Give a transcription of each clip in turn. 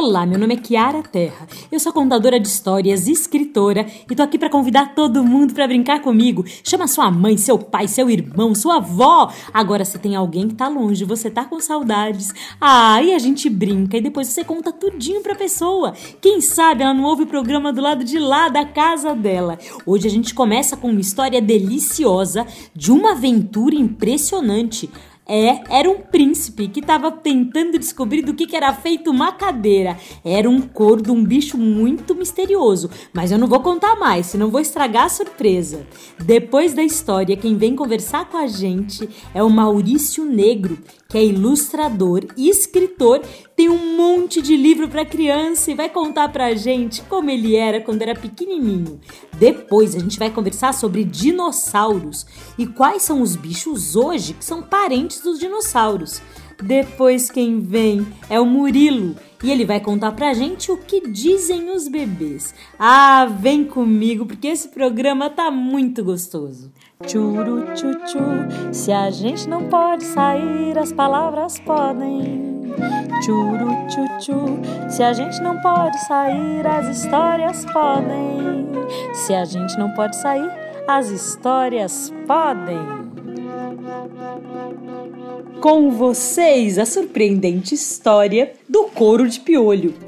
Olá, meu nome é Kiara Terra. Eu sou contadora de histórias, escritora e tô aqui para convidar todo mundo para brincar comigo. Chama sua mãe, seu pai, seu irmão, sua avó. Agora se tem alguém que tá longe, você tá com saudades. Ah, e a gente brinca e depois você conta tudinho pra pessoa. Quem sabe ela não ouve o programa do lado de lá da casa dela. Hoje a gente começa com uma história deliciosa de uma aventura impressionante. É, era um príncipe que estava tentando descobrir do que, que era feito uma cadeira. Era um couro de um bicho muito misterioso, mas eu não vou contar mais, senão vou estragar a surpresa. Depois da história, quem vem conversar com a gente é o Maurício Negro, que é ilustrador e escritor, tem um monte de livro para criança e vai contar pra gente como ele era quando era pequenininho. Depois a gente vai conversar sobre dinossauros e quais são os bichos hoje que são parentes dos dinossauros. Depois quem vem é o Murilo e ele vai contar pra gente o que dizem os bebês. Ah, vem comigo porque esse programa tá muito gostoso. Churu tchu se a gente não pode sair, as palavras podem. Churu tchu se a gente não pode sair, as histórias podem. Se a gente não pode sair, as histórias podem. Com vocês, a surpreendente história do couro de piolho.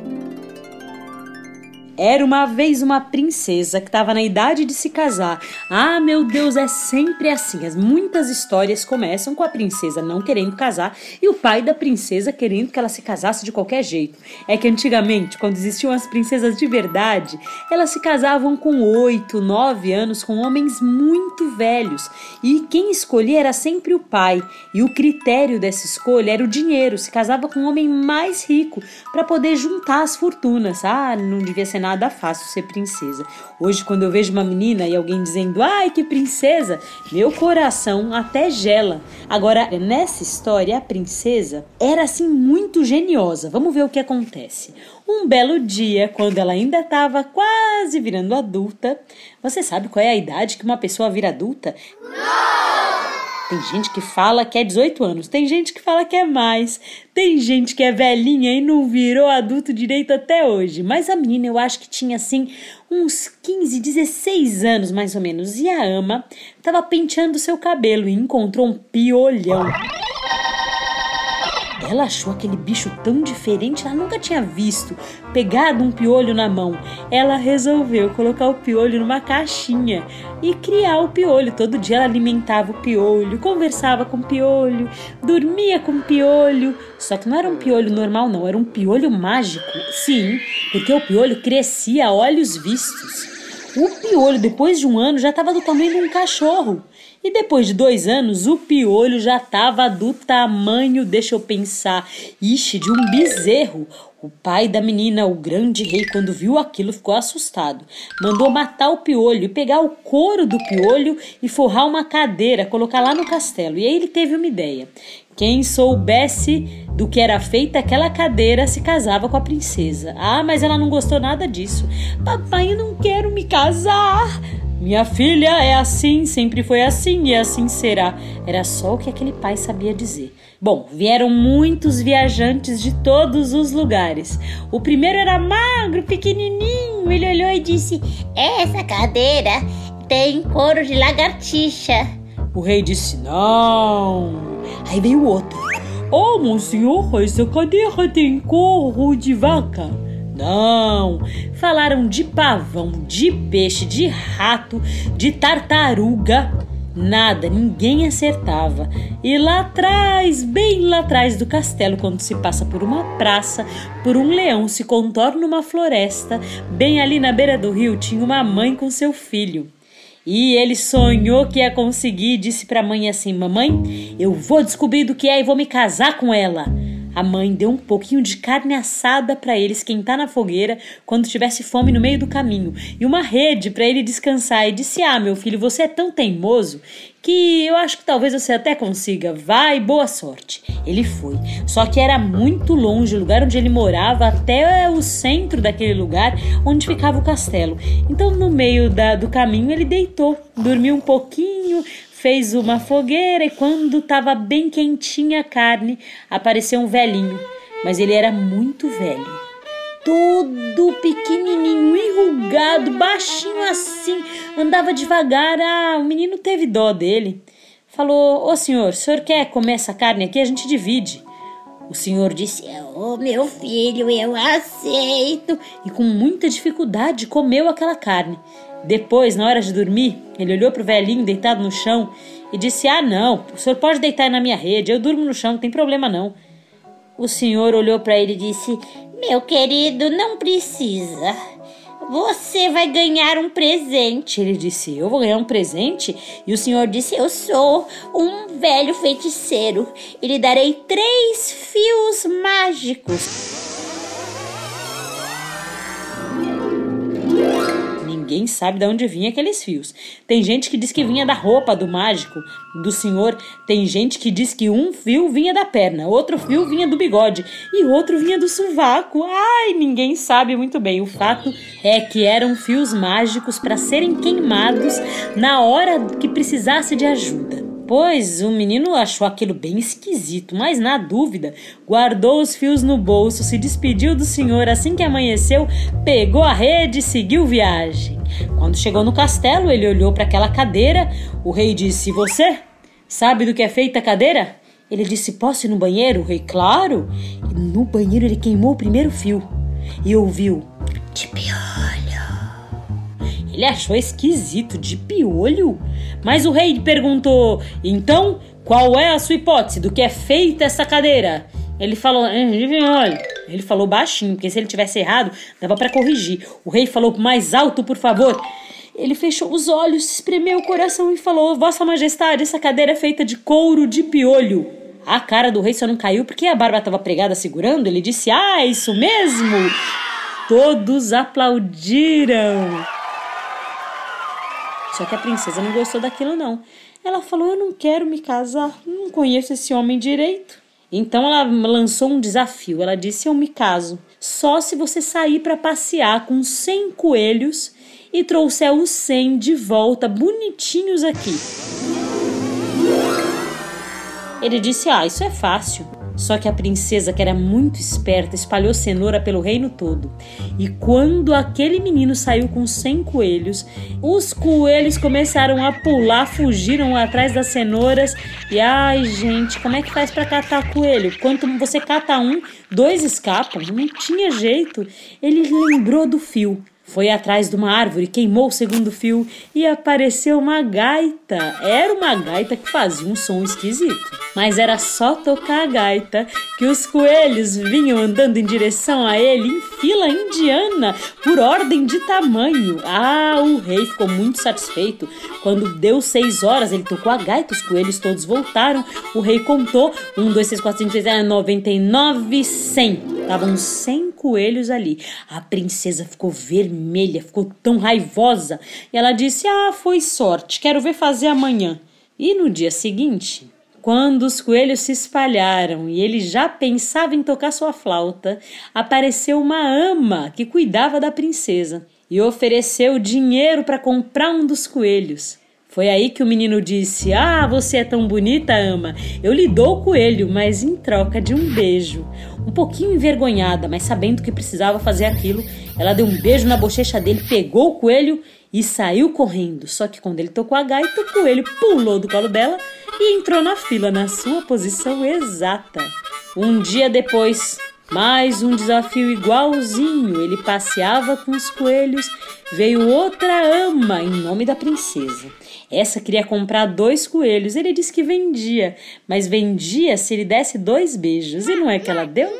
Era uma vez uma princesa que estava na idade de se casar. Ah, meu Deus, é sempre assim. As muitas histórias começam com a princesa não querendo casar e o pai da princesa querendo que ela se casasse de qualquer jeito. É que antigamente, quando existiam as princesas de verdade, elas se casavam com oito, nove anos com homens muito velhos e quem escolhia era sempre o pai. E o critério dessa escolha era o dinheiro. Se casava com um homem mais rico para poder juntar as fortunas. Ah, não devia ser nada nada fácil ser princesa. Hoje, quando eu vejo uma menina e alguém dizendo, ai que princesa, meu coração até gela. Agora, nessa história, a princesa era assim muito geniosa. Vamos ver o que acontece. Um belo dia, quando ela ainda estava quase virando adulta, você sabe qual é a idade que uma pessoa vira adulta? Não! Tem gente que fala que é 18 anos, tem gente que fala que é mais, tem gente que é velhinha e não virou adulto direito até hoje. Mas a menina eu acho que tinha assim uns 15, 16 anos mais ou menos. E a ama estava penteando seu cabelo e encontrou um piolhão. Ela achou aquele bicho tão diferente, ela nunca tinha visto. Pegado um piolho na mão, ela resolveu colocar o piolho numa caixinha e criar o piolho. Todo dia ela alimentava o piolho, conversava com o piolho, dormia com o piolho. Só que não era um piolho normal, não, era um piolho mágico. Sim, porque o piolho crescia a olhos vistos. O piolho, depois de um ano, já estava do tamanho de um cachorro. E depois de dois anos, o piolho já estava do tamanho, deixa eu pensar, ixi, de um bezerro. O pai da menina, o grande rei, quando viu aquilo, ficou assustado. Mandou matar o piolho e pegar o couro do piolho e forrar uma cadeira, colocar lá no castelo. E aí ele teve uma ideia. Quem soubesse do que era feita aquela cadeira se casava com a princesa. Ah, mas ela não gostou nada disso. Papai, eu não quero me casar. Minha filha é assim, sempre foi assim e assim será. Era só o que aquele pai sabia dizer. Bom, vieram muitos viajantes de todos os lugares. O primeiro era magro, pequenininho. Ele olhou e disse: Essa cadeira tem couro de lagartixa. O rei disse: Não. Aí veio o outro: Oh, monsenhor, essa cadeira tem couro de vaca. Não! Falaram de pavão, de peixe, de rato, de tartaruga. Nada, ninguém acertava. E lá atrás, bem lá atrás do castelo, quando se passa por uma praça, por um leão se contorna uma floresta, bem ali na beira do rio tinha uma mãe com seu filho. E ele sonhou que ia conseguir e disse para a mãe assim: Mamãe, eu vou descobrir do que é e vou me casar com ela. A mãe deu um pouquinho de carne assada para ele esquentar na fogueira quando tivesse fome no meio do caminho e uma rede para ele descansar e disse: "Ah, meu filho, você é tão teimoso que eu acho que talvez você até consiga. Vai, boa sorte." Ele foi. Só que era muito longe o lugar onde ele morava até o centro daquele lugar onde ficava o castelo. Então, no meio da, do caminho, ele deitou, dormiu um pouquinho, fez uma fogueira e quando estava bem quentinha a carne, apareceu um velhinho, mas ele era muito velho. Todo pequenininho, enrugado, baixinho assim, andava devagar. Ah, o menino teve dó dele. Falou: Ô senhor, o senhor quer comer essa carne aqui? A gente divide. O senhor disse: Ô oh, meu filho, eu aceito. E com muita dificuldade comeu aquela carne. Depois, na hora de dormir, ele olhou para o velhinho deitado no chão e disse: Ah, não, o senhor pode deitar na minha rede, eu durmo no chão, não tem problema não. O senhor olhou para ele e disse: Meu querido, não precisa. Você vai ganhar um presente. Ele disse: Eu vou ganhar um presente? E o senhor disse: Eu sou um velho feiticeiro e lhe darei três fios mágicos. Ninguém sabe de onde vinha aqueles fios. Tem gente que diz que vinha da roupa do mágico, do senhor. Tem gente que diz que um fio vinha da perna, outro fio vinha do bigode e outro vinha do sovaco. Ai, ninguém sabe muito bem. O fato é que eram fios mágicos para serem queimados na hora que precisasse de ajuda. Pois o menino achou aquilo bem esquisito, mas na dúvida, guardou os fios no bolso, se despediu do senhor assim que amanheceu, pegou a rede e seguiu viagem. Quando chegou no castelo, ele olhou para aquela cadeira. O rei disse: Você sabe do que é feita a cadeira? Ele disse: Posso ir no banheiro? O rei, claro. E no banheiro ele queimou o primeiro fio e ouviu: piolho. Ele achou esquisito, de piolho. Mas o rei perguntou: Então, qual é a sua hipótese do que é feita essa cadeira? Ele falou: De piolho. Ele falou baixinho, porque se ele tivesse errado, dava para corrigir. O rei falou mais alto, por favor. Ele fechou os olhos, espremeu o coração e falou: Vossa Majestade, essa cadeira é feita de couro de piolho. A cara do rei só não caiu porque a barba estava pregada segurando. Ele disse: Ah, isso mesmo! Todos aplaudiram. Só que a princesa não gostou daquilo, não. Ela falou: Eu não quero me casar, não conheço esse homem direito. Então ela lançou um desafio. Ela disse: Eu me caso só se você sair para passear com 100 coelhos e trouxer os 100 de volta bonitinhos aqui. Ele disse: Ah, isso é fácil. Só que a princesa, que era muito esperta, espalhou cenoura pelo reino todo. E quando aquele menino saiu com 100 coelhos, os coelhos começaram a pular, fugiram atrás das cenouras. E ai, gente, como é que faz para catar coelho? Quando você cata um, dois escapam. Não tinha jeito. Ele lembrou do fio. Foi atrás de uma árvore, queimou o segundo fio e apareceu uma gaita. Era uma gaita que fazia um som esquisito. Mas era só tocar a gaita que os coelhos vinham andando em direção a ele em fila indiana, por ordem de tamanho. Ah, o rei ficou muito satisfeito. Quando deu seis horas, ele tocou a gaita, os coelhos todos voltaram. O rei contou: um, dois, três, quatro, cinco, seis, sete, noventa e nove, cem. Estavam cem coelhos ali. A princesa ficou vermelha, ficou tão raivosa. E ela disse: Ah, foi sorte, quero ver fazer amanhã. E no dia seguinte, quando os coelhos se espalharam e ele já pensava em tocar sua flauta, apareceu uma ama que cuidava da princesa e ofereceu dinheiro para comprar um dos coelhos. Foi aí que o menino disse: Ah, você é tão bonita, ama. Eu lhe dou o coelho, mas em troca de um beijo. Um pouquinho envergonhada, mas sabendo que precisava fazer aquilo, ela deu um beijo na bochecha dele, pegou o coelho e saiu correndo. Só que quando ele tocou a gaita, o coelho pulou do colo dela e entrou na fila na sua posição exata. Um dia depois, mais um desafio igualzinho. Ele passeava com os coelhos. Veio outra ama em nome da princesa. Essa queria comprar dois coelhos. Ele disse que vendia, mas vendia se ele desse dois beijos. E não é que ela deu?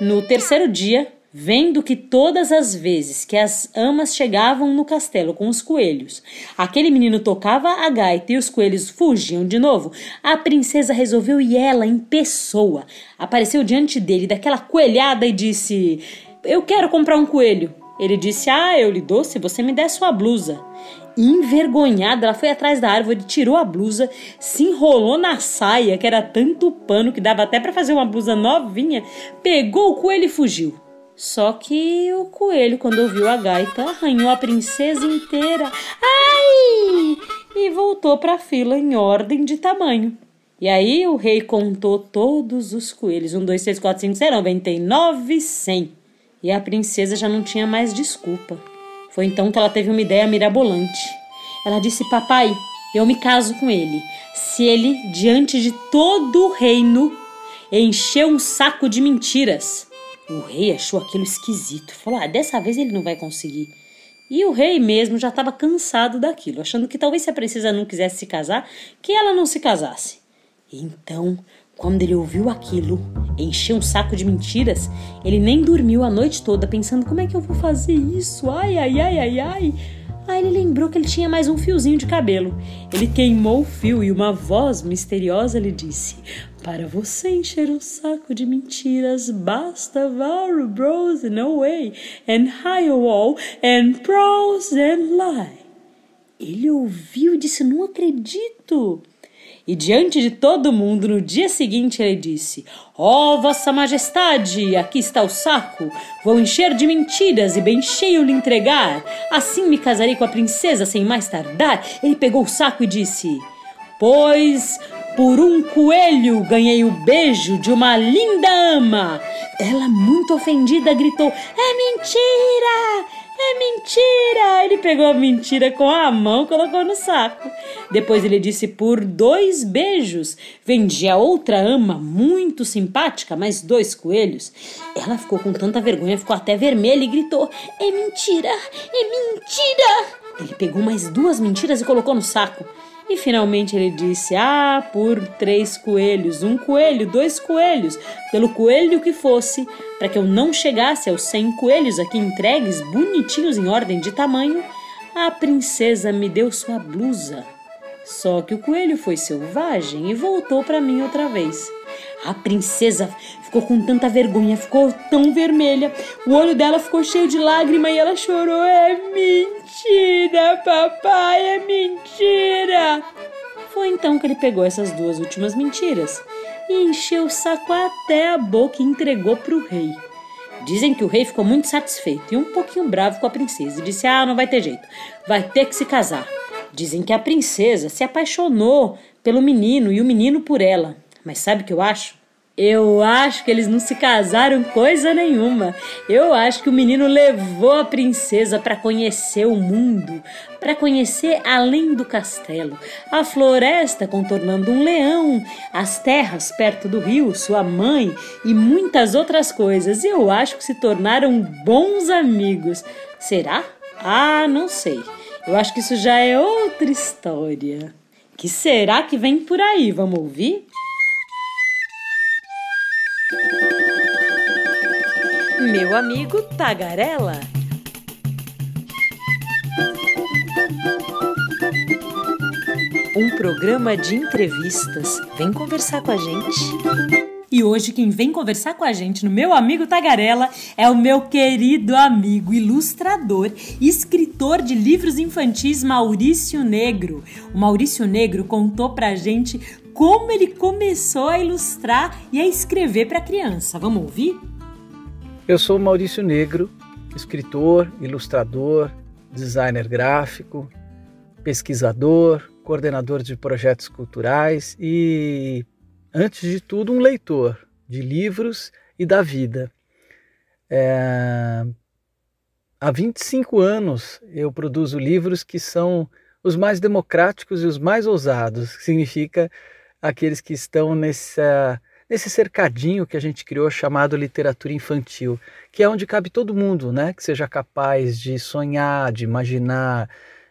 No terceiro dia, Vendo que todas as vezes que as amas chegavam no castelo com os coelhos, aquele menino tocava a gaita e os coelhos fugiam de novo, a princesa resolveu ir ela em pessoa. Apareceu diante dele daquela coelhada e disse: Eu quero comprar um coelho. Ele disse: Ah, eu lhe dou se você me der sua blusa. Envergonhada, ela foi atrás da árvore, tirou a blusa, se enrolou na saia, que era tanto pano que dava até para fazer uma blusa novinha, pegou o coelho e fugiu. Só que o coelho, quando ouviu a gaita, arranhou a princesa inteira. Ai! E voltou para a fila em ordem de tamanho. E aí o rei contou todos os coelhos. Um, dois, três, quatro, cinco, seis, noventa e nove, cem. E a princesa já não tinha mais desculpa. Foi então que ela teve uma ideia mirabolante. Ela disse: Papai, eu me caso com ele. Se ele, diante de todo o reino, encheu um saco de mentiras. O rei achou aquilo esquisito. Falou: ah, dessa vez ele não vai conseguir. E o rei mesmo já estava cansado daquilo, achando que talvez se a princesa não quisesse se casar, que ela não se casasse. Então, quando ele ouviu aquilo, encheu um saco de mentiras, ele nem dormiu a noite toda pensando como é que eu vou fazer isso? Ai, ai, ai, ai, ai. Aí ele lembrou que ele tinha mais um fiozinho de cabelo. Ele queimou o fio e uma voz misteriosa lhe disse: Para você encher um saco de mentiras, basta vow bros no way and high wall and prose and lie. Ele ouviu e disse: Não acredito. E diante de todo mundo, no dia seguinte, ele disse: Ó oh, Vossa Majestade, aqui está o saco. Vou encher de mentiras e bem cheio lhe entregar. Assim me casarei com a princesa sem mais tardar. Ele pegou o saco e disse: Pois por um coelho ganhei o beijo de uma linda ama. Ela, muito ofendida, gritou: É mentira! É mentira! Ele pegou a mentira com a mão e colocou no saco. Depois ele disse por dois beijos. Vendia outra ama muito simpática, mais dois coelhos. Ela ficou com tanta vergonha, ficou até vermelha e gritou: É mentira! É mentira! Ele pegou mais duas mentiras e colocou no saco. E finalmente ele disse: Ah, por três coelhos, um coelho, dois coelhos, pelo coelho que fosse, para que eu não chegasse aos cem coelhos aqui entregues, bonitinhos em ordem de tamanho, a princesa me deu sua blusa. Só que o coelho foi selvagem e voltou para mim outra vez. A princesa ficou com tanta vergonha, ficou tão vermelha, o olho dela ficou cheio de lágrima e ela chorou. É mentira, papai, é mentira. Foi então que ele pegou essas duas últimas mentiras e encheu o saco até a boca e entregou para o rei. Dizem que o rei ficou muito satisfeito e um pouquinho bravo com a princesa e disse: Ah, não vai ter jeito, vai ter que se casar. Dizem que a princesa se apaixonou pelo menino e o menino por ela. Mas sabe o que eu acho? Eu acho que eles não se casaram coisa nenhuma. Eu acho que o menino levou a princesa para conhecer o mundo, para conhecer além do castelo, a floresta contornando um leão, as terras perto do rio, sua mãe e muitas outras coisas. E eu acho que se tornaram bons amigos. Será? Ah, não sei. Eu acho que isso já é outra história. Que será que vem por aí? Vamos ouvir? Meu amigo Tagarela. Um programa de entrevistas. Vem conversar com a gente. E hoje quem vem conversar com a gente no meu amigo Tagarela é o meu querido amigo, ilustrador e escritor de livros infantis Maurício Negro. O Maurício Negro contou pra gente como ele começou a ilustrar e a escrever para criança. Vamos ouvir? Eu sou Maurício Negro, escritor, ilustrador, designer gráfico, pesquisador, coordenador de projetos culturais e antes de tudo, um leitor de livros e da vida. É... Há 25 anos eu produzo livros que são os mais democráticos e os mais ousados, que significa aqueles que estão nessa, nesse cercadinho que a gente criou chamado literatura infantil, que é onde cabe todo mundo, né? que seja capaz de sonhar, de imaginar,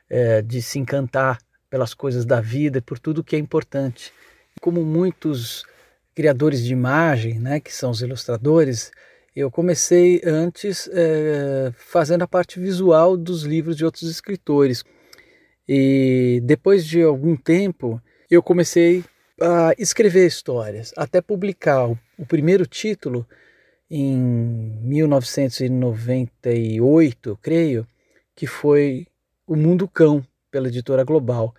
é, de se encantar pelas coisas da vida e por tudo que é importante como muitos criadores de imagem, né, que são os ilustradores, Eu comecei antes é, fazendo a parte visual dos livros de outros escritores. E depois de algum tempo, eu comecei a escrever histórias, até publicar o, o primeiro título em 1998, creio, que foi O Mundo Cão, pela editora Global.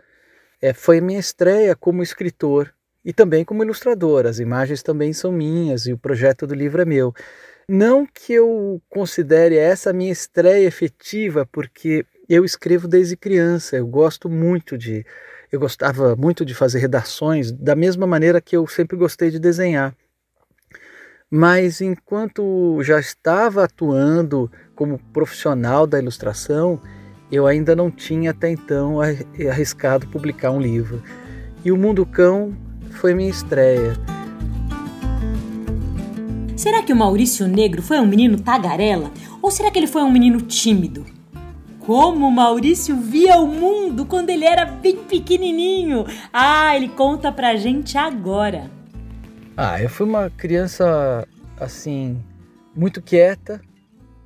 É, foi a minha estreia como escritor e também como ilustrador. As imagens também são minhas e o projeto do livro é meu. Não que eu considere essa minha estreia efetiva, porque eu escrevo desde criança, eu gosto muito de. Eu gostava muito de fazer redações, da mesma maneira que eu sempre gostei de desenhar. Mas enquanto já estava atuando como profissional da ilustração, eu ainda não tinha até então arriscado publicar um livro. E O Mundo Cão foi minha estreia. Será que o Maurício Negro foi um menino tagarela? Ou será que ele foi um menino tímido? Como Maurício via o mundo quando ele era bem pequenininho? Ah, ele conta pra gente agora. Ah, eu fui uma criança assim, muito quieta.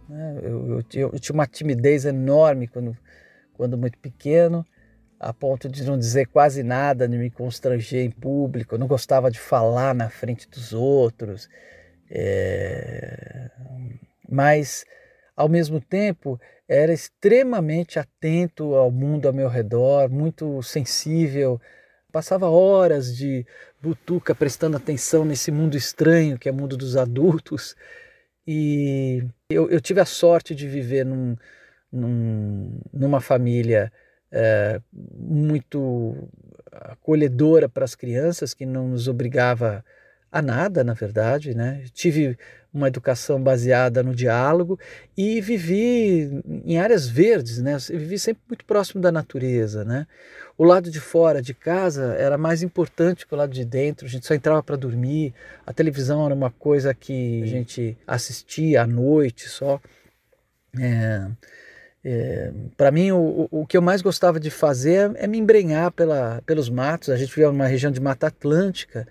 Né? Eu, eu, eu, tinha uma timidez enorme quando, quando muito pequeno, a ponto de não dizer quase nada, de me constranger em público. Eu não gostava de falar na frente dos outros. É... Mas, ao mesmo tempo, era extremamente atento ao mundo ao meu redor, muito sensível. Passava horas de butuca prestando atenção nesse mundo estranho que é o mundo dos adultos. E eu, eu tive a sorte de viver num, num, numa família é, muito acolhedora para as crianças, que não nos obrigava a nada, na verdade. Né? Tive uma educação baseada no diálogo e vivi em áreas verdes, né? Eu vivi sempre muito próximo da natureza, né? O lado de fora de casa era mais importante que o lado de dentro. A gente só entrava para dormir. A televisão era uma coisa que a gente assistia à noite só. É, é, para mim, o, o que eu mais gostava de fazer é me embrenhar pela, pelos matos. A gente vivia numa região de Mata Atlântica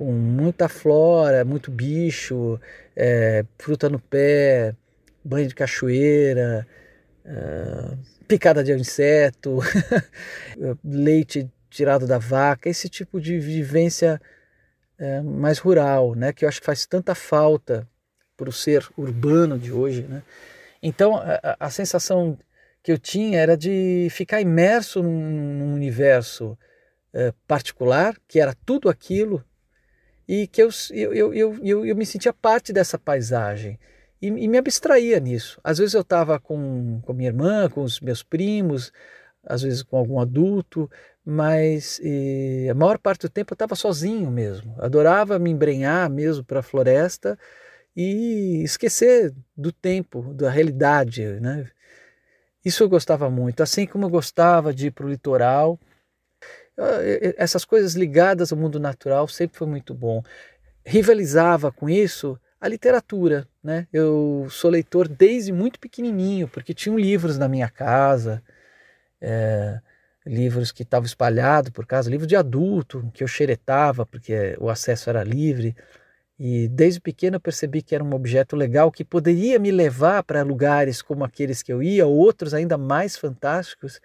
com muita flora, muito bicho, é, fruta no pé, banho de cachoeira, é, picada de inseto, leite tirado da vaca, esse tipo de vivência é, mais rural, né, que eu acho que faz tanta falta para o ser urbano de hoje. Né? Então, a, a, sensação que eu tinha era de ficar imerso num, num universo é, particular, que era tudo aquilo e que eu, eu, eu, eu, eu me sentia parte dessa paisagem e, e me abstraía nisso. Às vezes eu estava com, com minha irmã, com os meus primos, às vezes com algum adulto, mas e, a maior parte do tempo eu estava sozinho mesmo. Adorava me embrenhar mesmo para a floresta e esquecer do tempo, da realidade, né? Isso eu gostava muito, assim como eu gostava de ir para o litoral essas coisas ligadas ao mundo natural sempre foi muito bom. Rivalizava com isso a literatura, né? Eu sou leitor desde muito pequenininho, porque tinham livros na minha casa, é, livros que estavam espalhados por casa, livros de adulto que eu xeretava, porque o acesso era livre. E desde pequeno eu percebi que era um objeto legal que poderia me levar para lugares como aqueles que eu ia, ou outros ainda mais fantásticos,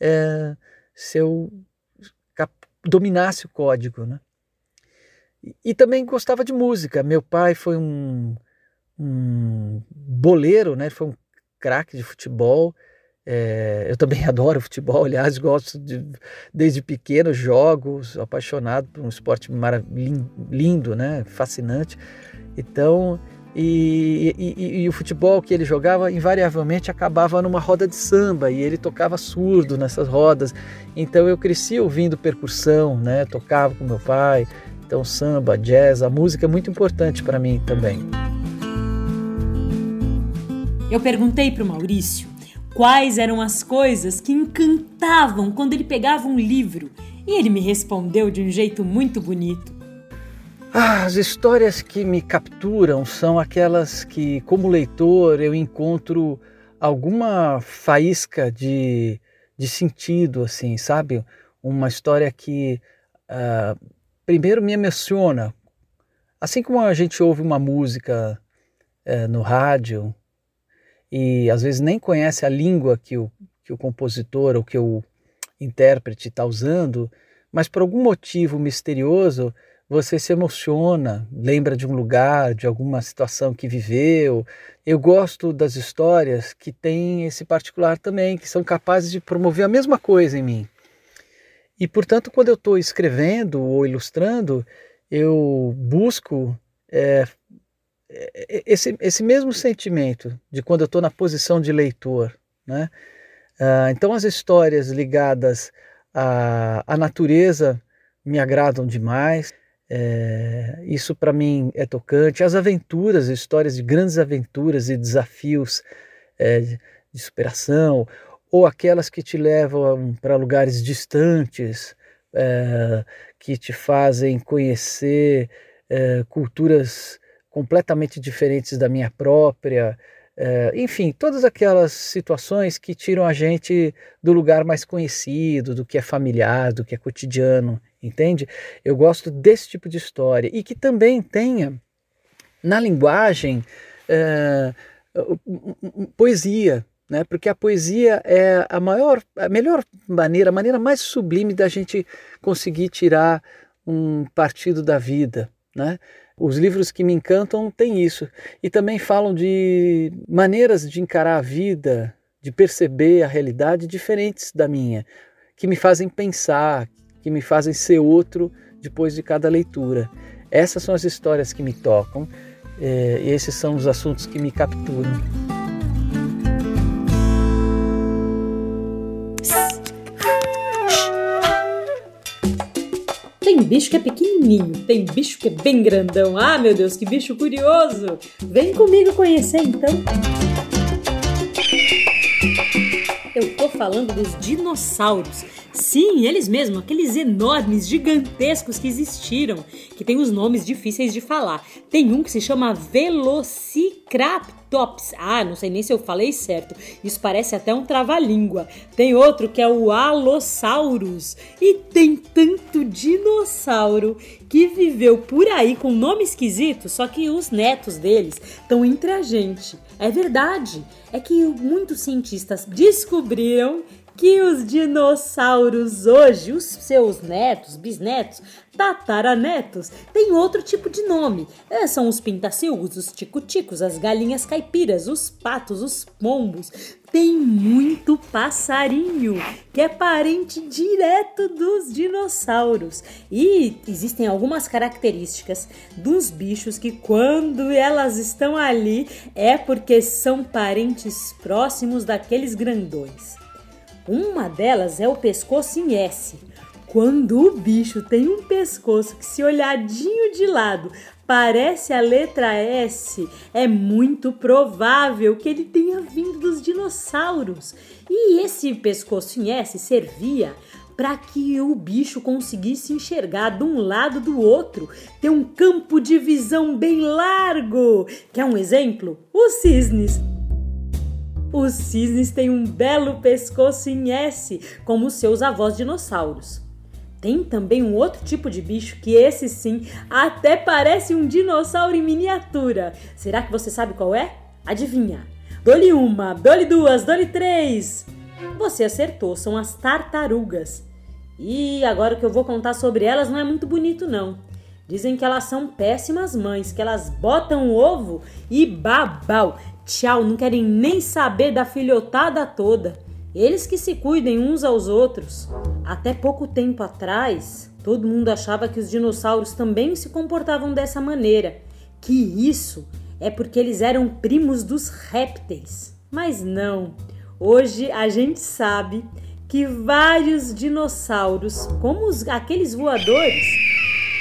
é, se eu dominasse o código. Né? E, também gostava de música. Meu pai foi um, um boleiro, né? foi um craque de futebol. É, eu também adoro futebol, aliás, gosto de, desde pequeno, jogo, apaixonado por um esporte lindo, né? fascinante. Então, e, e, e, o futebol que ele jogava invariavelmente acabava numa roda de samba e ele tocava surdo nessas rodas. Então eu cresci ouvindo percussão, né? Tocava com meu pai. Então samba, jazz, a música é muito importante para mim também. Eu perguntei para o Maurício quais eram as coisas que encantavam quando ele pegava um livro e ele me respondeu de um jeito muito bonito. Ah, as histórias que me capturam são aquelas que, como leitor, eu encontro alguma faísca de, de sentido, assim, sabe? Uma história que, uh, primeiro, me emociona. Assim como a gente ouve uma música é, no rádio e às vezes nem conhece a língua que o, que o compositor ou que o intérprete está usando, mas por algum motivo misterioso você se emociona, lembra de um lugar, de alguma situação que viveu. Eu gosto das histórias que têm esse particular também, que são capazes de promover a mesma coisa em mim. E, portanto, quando eu estou escrevendo ou ilustrando, eu busco é, é, esse, esse mesmo sentimento de quando eu estou na posição de leitor. Né? Ah, então, as histórias ligadas à, à natureza me agradam demais. É, isso para mim é tocante. As aventuras, histórias de grandes aventuras e desafios é, de, superação, ou aquelas que te levam para lugares distantes, é, que te fazem conhecer é, culturas completamente diferentes da minha própria. É, enfim, todas aquelas situações que tiram a gente do lugar mais conhecido, do que é familiar, do que é cotidiano, entende? Eu gosto desse tipo de história e que também tenha na linguagem é, poesia, né? Porque a poesia é a maior, a melhor maneira, a maneira mais sublime da gente conseguir tirar um partido da vida, né? Os livros que me encantam têm isso. E também falam de maneiras de encarar a vida, de perceber a realidade diferentes da minha, que me fazem pensar, que me fazem ser outro depois de cada leitura. Essas são as histórias que me tocam, é, e esses são os assuntos que me capturam. Tem bicho que é pequenininho, tem bicho que é bem grandão. Ah, meu Deus, que bicho curioso! Vem comigo conhecer então. Eu tô falando dos dinossauros. Sim, eles mesmos, aqueles enormes, gigantescos que existiram, que tem os nomes difíceis de falar. Tem um que se chama Velociraptops. Ah, não sei nem se eu falei certo. Isso parece até um trava-língua. Tem outro que é o Allosaurus. E tem tanto dinossauro que viveu por aí com nome esquisito, só que os netos deles estão entre a gente. É verdade. É que muitos cientistas descobriram que os dinossauros hoje, os seus netos, bisnetos, tataranetos, têm outro tipo de nome. É, são os pintacilgos, os ticuticos, as galinhas caipiras, os patos, os pombos. Tem muito passarinho, que é parente direto dos dinossauros. E existem algumas características dos bichos que, quando elas estão ali, é porque são parentes próximos daqueles grandões. Uma delas é o pescoço em S. Quando o bicho tem um pescoço que, se olhadinho de lado, parece a letra S, é muito provável que ele tenha vindo dos dinossauros. E esse pescoço em S servia para que o bicho conseguisse enxergar de um lado do outro, ter um campo de visão bem largo. Quer um exemplo? Os cisnes. Os cisnes têm um belo pescoço em S, como seus avós dinossauros. Tem também um outro tipo de bicho que esse sim até parece um dinossauro em miniatura. Será que você sabe qual é? Adivinha? Dole uma, dole duas, dole três. Você acertou, são as tartarugas. E agora que eu vou contar sobre elas não é muito bonito não. Dizem que elas são péssimas mães, que elas botam o ovo e babau. Tchau, não querem nem saber da filhotada toda. Eles que se cuidem uns aos outros. Até pouco tempo atrás, todo mundo achava que os dinossauros também se comportavam dessa maneira. Que isso é porque eles eram primos dos répteis. Mas não. Hoje a gente sabe que vários dinossauros, como os, aqueles voadores,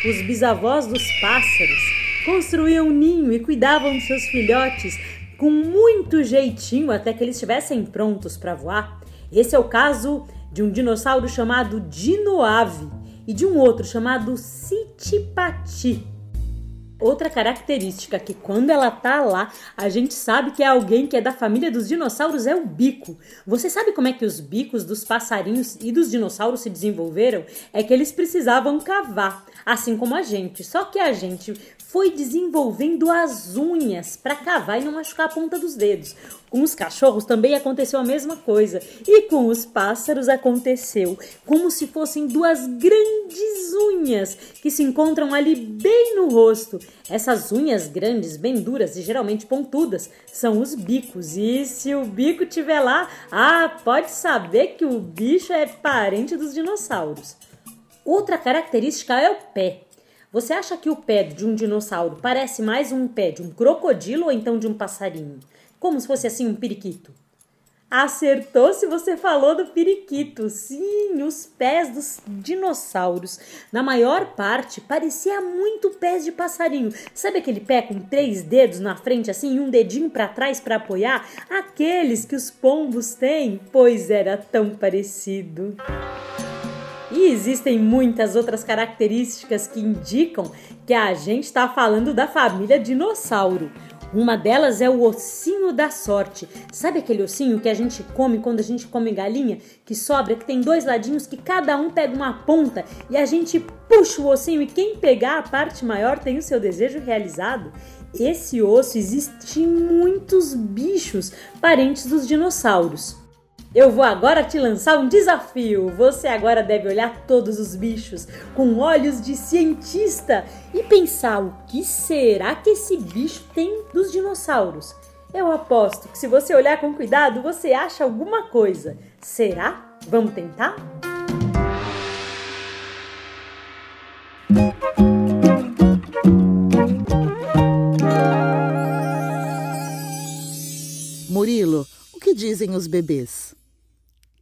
os bisavós dos pássaros, construíam um ninho e cuidavam de seus filhotes com muito jeitinho até que eles estivessem prontos para voar. Esse é o caso de um dinossauro chamado Dinoave e de um outro chamado Sitipati. Outra característica que quando ela tá lá, a gente sabe que é alguém que é da família dos dinossauros é o bico. Você sabe como é que os bicos dos passarinhos e dos dinossauros se desenvolveram? É que eles precisavam cavar, assim como a gente. Só que a gente foi desenvolvendo as unhas para cavar e não machucar a ponta dos dedos. Com os cachorros também aconteceu a mesma coisa. E com os pássaros aconteceu como se fossem duas grandes unhas que se encontram ali bem no rosto. Essas unhas grandes, bem duras e geralmente pontudas, são os bicos. E se o bico tiver lá, ah, pode saber que o bicho é parente dos dinossauros. Outra característica é o pé. Você acha que o pé de um dinossauro parece mais um pé de um crocodilo ou então de um passarinho? Como se fosse assim um periquito? Acertou se você falou do periquito. Sim, os pés dos dinossauros. Na maior parte, parecia muito pés de passarinho. Sabe aquele pé com três dedos na frente assim e um dedinho para trás para apoiar? Aqueles que os pombos têm? Pois era tão parecido. E existem muitas outras características que indicam que a gente está falando da família dinossauro. Uma delas é o ossinho da sorte. Sabe aquele ossinho que a gente come quando a gente come galinha? Que sobra, que tem dois ladinhos, que cada um pega uma ponta e a gente puxa o ossinho e quem pegar a parte maior tem o seu desejo realizado? Esse osso existe em muitos bichos parentes dos dinossauros. Eu vou agora te lançar um desafio. Você agora deve olhar todos os bichos com olhos de cientista e pensar o que será que esse bicho tem dos dinossauros. Eu aposto que se você olhar com cuidado, você acha alguma coisa. Será? Vamos tentar? Murilo, o que dizem os bebês?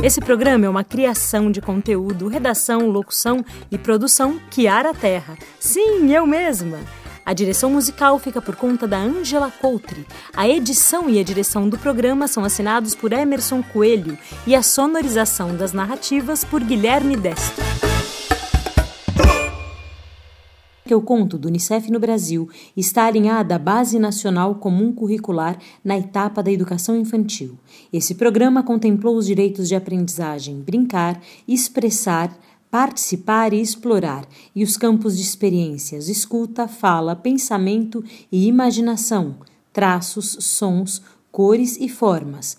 Esse programa é uma criação de conteúdo, redação, locução e produção Kiara Terra. Sim, eu mesma! A direção musical fica por conta da Angela Coutre. A edição e a direção do programa são assinados por Emerson Coelho e a sonorização das narrativas por Guilherme Destro que eu conto do Unicef no Brasil está alinhada à Base Nacional Comum Curricular na etapa da educação infantil. Esse programa contemplou os direitos de aprendizagem, brincar, expressar, participar e explorar, e os campos de experiências, escuta, fala, pensamento e imaginação, traços, sons, cores e formas,